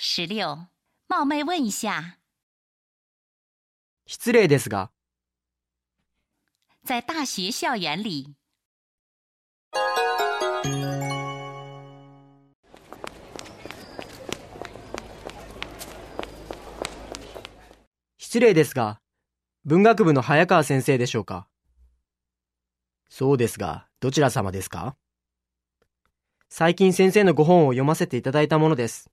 十六，冒昧问一下，失礼ですが、在大学校园里，失礼ですが、文学部の早川先生でしょうか？そうですが、どちら様ですか？最近先生のご本を読ませていただいたものです。